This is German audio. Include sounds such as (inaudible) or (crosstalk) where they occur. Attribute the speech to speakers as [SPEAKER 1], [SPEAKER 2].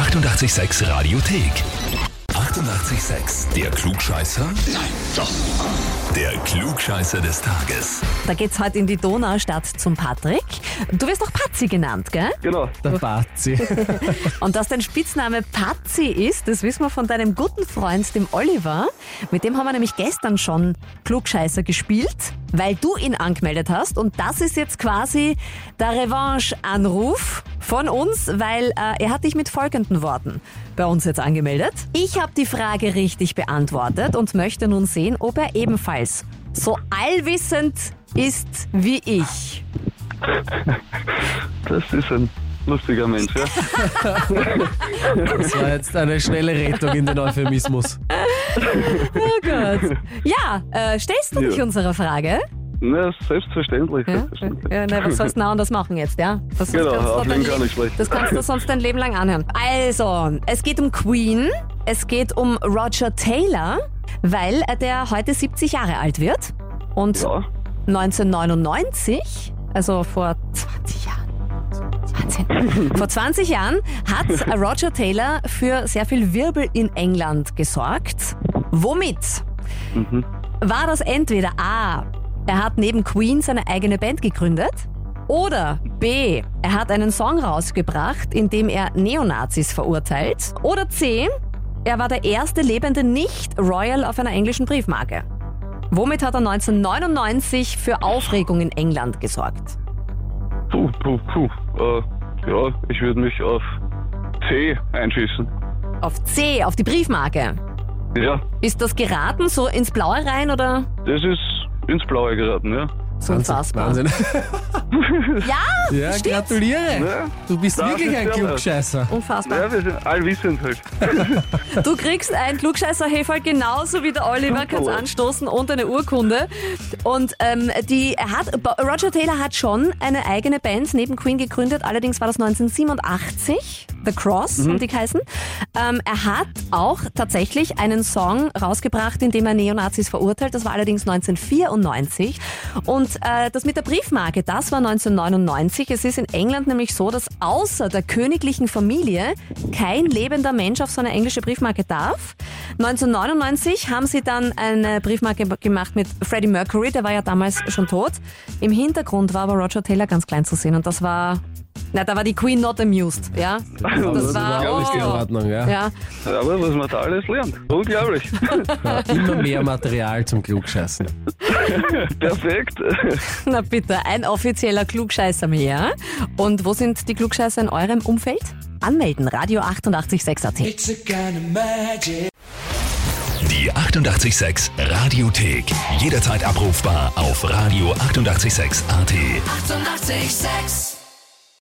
[SPEAKER 1] 886 Radiothek. 88,6. Der Klugscheißer? Nein, doch. Der Klugscheißer des Tages.
[SPEAKER 2] Da geht's heute in die Donaustadt zum Patrick. Du wirst auch Patzi genannt, gell?
[SPEAKER 3] Genau.
[SPEAKER 4] Der Bazi. (laughs)
[SPEAKER 2] Und dass dein Spitzname Patzi ist, das wissen wir von deinem guten Freund, dem Oliver. Mit dem haben wir nämlich gestern schon Klugscheißer gespielt, weil du ihn angemeldet hast. Und das ist jetzt quasi der Revanche-Anruf von uns, weil äh, er hat dich mit folgenden Worten bei uns jetzt angemeldet. Ich habe die Frage richtig beantwortet und möchte nun sehen, ob er ebenfalls so allwissend ist wie ich.
[SPEAKER 3] Das ist ein lustiger Mensch, ja.
[SPEAKER 4] Das war jetzt eine schnelle Rettung in den Euphemismus.
[SPEAKER 2] Oh Gott. Ja, äh, stellst du dich
[SPEAKER 3] Ja.
[SPEAKER 2] unserer Frage?
[SPEAKER 3] Na, selbstverständlich.
[SPEAKER 2] Ja,
[SPEAKER 3] selbstverständlich.
[SPEAKER 2] ja na, was sollst du denn anders machen jetzt, ja? Das,
[SPEAKER 3] Genau,
[SPEAKER 2] kannst du
[SPEAKER 3] auflegen
[SPEAKER 2] dein
[SPEAKER 3] kann ich schlecht.
[SPEAKER 2] Das kannst du sonst dein Leben lang anhören. Also, es geht um Queen, es geht um Roger Taylor, weil der heute 70 Jahre alt wird. Und
[SPEAKER 3] Ja,
[SPEAKER 2] 1999, also vor 20 Jahren, Wahnsinn. (laughs) Vor 20 Jahren hat (laughs) Roger Taylor für sehr viel Wirbel in England gesorgt. Womit?
[SPEAKER 3] Mhm.
[SPEAKER 2] War das entweder A, er hat neben Queen seine eigene Band gegründet, oder B, er hat einen Song rausgebracht, in dem er Neonazis verurteilt, oder C, er war der erste lebende Nicht-Royal auf einer englischen Briefmarke. Womit hat er 1999 für Aufregung in England gesorgt?
[SPEAKER 3] puh, puh, puh. Äh, ja, ich würde mich auf C einschießen.
[SPEAKER 2] Auf C, auf die Briefmarke.
[SPEAKER 3] Ja,
[SPEAKER 2] Ist das geraten, so ins Blaue rein oder
[SPEAKER 3] das ist ins Blaue geraten, ja.
[SPEAKER 2] so unfassbar?
[SPEAKER 4] Wahnsinn. (laughs) (laughs)
[SPEAKER 2] Ja,
[SPEAKER 4] Ja,
[SPEAKER 2] stimmt.
[SPEAKER 4] gratuliere.
[SPEAKER 3] Ja,
[SPEAKER 4] Du bist
[SPEAKER 3] Das
[SPEAKER 4] wirklich ein
[SPEAKER 3] ja
[SPEAKER 4] Klugscheißer.
[SPEAKER 2] Unfassbar.
[SPEAKER 3] ja wir sind allwissend halt. (laughs)
[SPEAKER 2] Du kriegst ein klugscheißer Heferl genauso wie der Oliver, kannst anstoßen und eine Urkunde. Und ähm, die er hat, Roger Taylor hat schon eine eigene Band neben Queen gegründet, allerdings war das 1987. The Cross, haben die geheißen. Ähm, er hat auch tatsächlich einen Song rausgebracht, in dem er Neonazis verurteilt. Das war allerdings 1994. Und äh, das mit der Briefmarke, das war 1999. Es ist in England nämlich so, dass außer der königlichen Familie kein lebender Mensch auf so eine englische Briefmarke darf. 1999 haben sie dann eine Briefmarke gemacht mit Freddie Mercury, der war ja damals schon tot. Im Hintergrund war aber Roger Taylor ganz klein zu sehen und das war, na, da war die Queen not amused, ja. Das,
[SPEAKER 4] Das
[SPEAKER 2] war,
[SPEAKER 4] war auch nicht in
[SPEAKER 2] oh.
[SPEAKER 4] Ordnung, ja.
[SPEAKER 2] Ja,
[SPEAKER 3] Aber was man da alles lernt. Unglaublich. (laughs)
[SPEAKER 4] Ja, Immer mehr Material zum Klugscheißen. (laughs)
[SPEAKER 3] Perfekt.
[SPEAKER 2] na bitte, ein offizieller Klugscheißer mehr. Und wo sind die Klugscheißer in eurem Umfeld? Anmelden, Radio 886 AT.
[SPEAKER 5] It's a kind of magic.
[SPEAKER 1] Die 88,6 Radiothek. Jederzeit abrufbar auf radio886.at. 88,6.
[SPEAKER 5] Eighty-eight, sex.